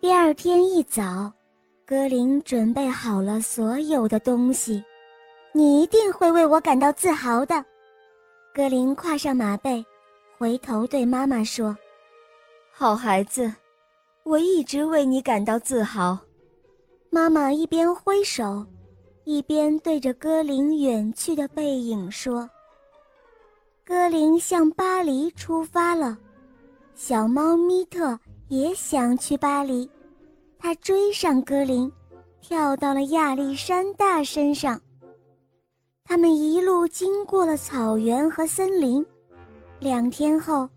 第二天一早，格林准备好了所有的东西。你一定会为我感到自豪的。格林跨上马背，回头对妈妈说：“好孩子，我一直为你感到自豪。”妈妈一边挥手，一边对着格林远去的背影说：“格林向巴黎出发了。小猫咪特也想去巴黎，他追上格林，跳到了亚历山大身上。他们一路经过了草原和森林。两天后，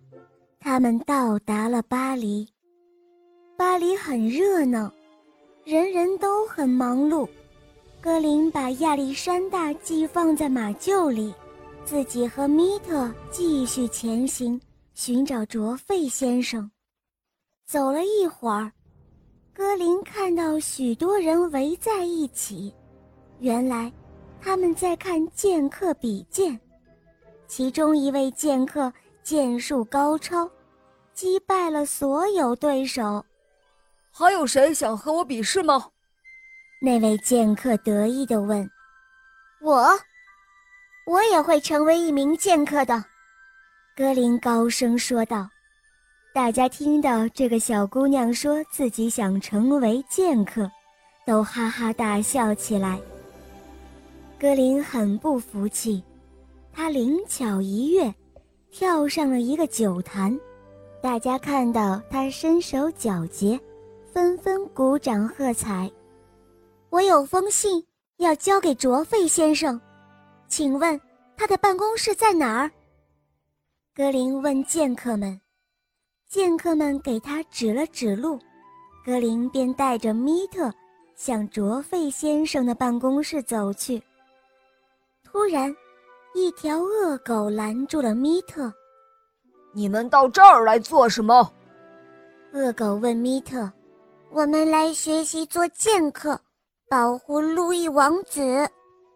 他们到达了巴黎。巴黎很热闹。”人人都很忙碌，格林把亚历山大寄放在马厩里，自己和米特继续前行，寻找卓费先生。走了一会儿，格林看到许多人围在一起，原来他们在看剑客比剑。其中一位剑客剑术高超，击败了所有对手。还有谁想和我比试吗？那位剑客得意地问。我，我也会成为一名剑客的。格林高声说道。大家听到这个小姑娘说自己想成为剑客，都哈哈大笑起来。格林很不服气，他灵巧一跃，跳上了一个酒坛。大家看到他身手矫捷。纷纷鼓掌喝彩。我有封信要交给卓费先生，请问他的办公室在哪儿？格林问剑客们。剑客们给他指了指路，格林便带着米特向卓费先生的办公室走去。突然，一条恶狗拦住了米特。“你们到这儿来做什么？”恶狗问米特。我们来学习做剑客，保护路易王子。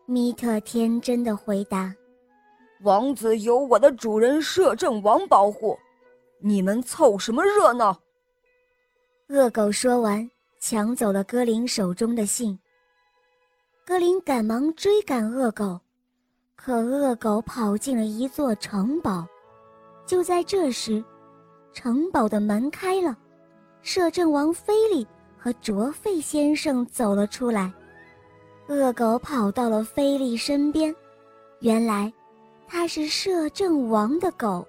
米特天真的回答：“王子由我的主人摄政王保护，你们凑什么热闹？”恶狗说完，抢走了格林手中的信。格林赶忙追赶恶狗，可恶狗跑进了一座城堡。就在这时，城堡的门开了。摄政王菲利和卓费先生走了出来，恶狗跑到了菲利身边，原来，它是摄政王的狗。